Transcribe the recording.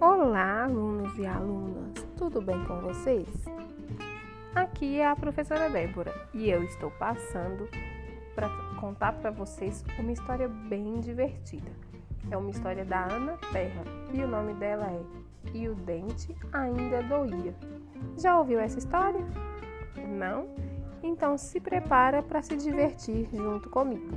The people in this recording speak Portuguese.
Olá alunos e alunas, tudo bem com vocês? Aqui é a professora Débora e eu estou passando para contar para vocês uma história bem divertida. É uma história da Ana Terra e o nome dela é E o Dente Ainda Doía. Já ouviu essa história? Não? Então se prepara para se divertir junto comigo.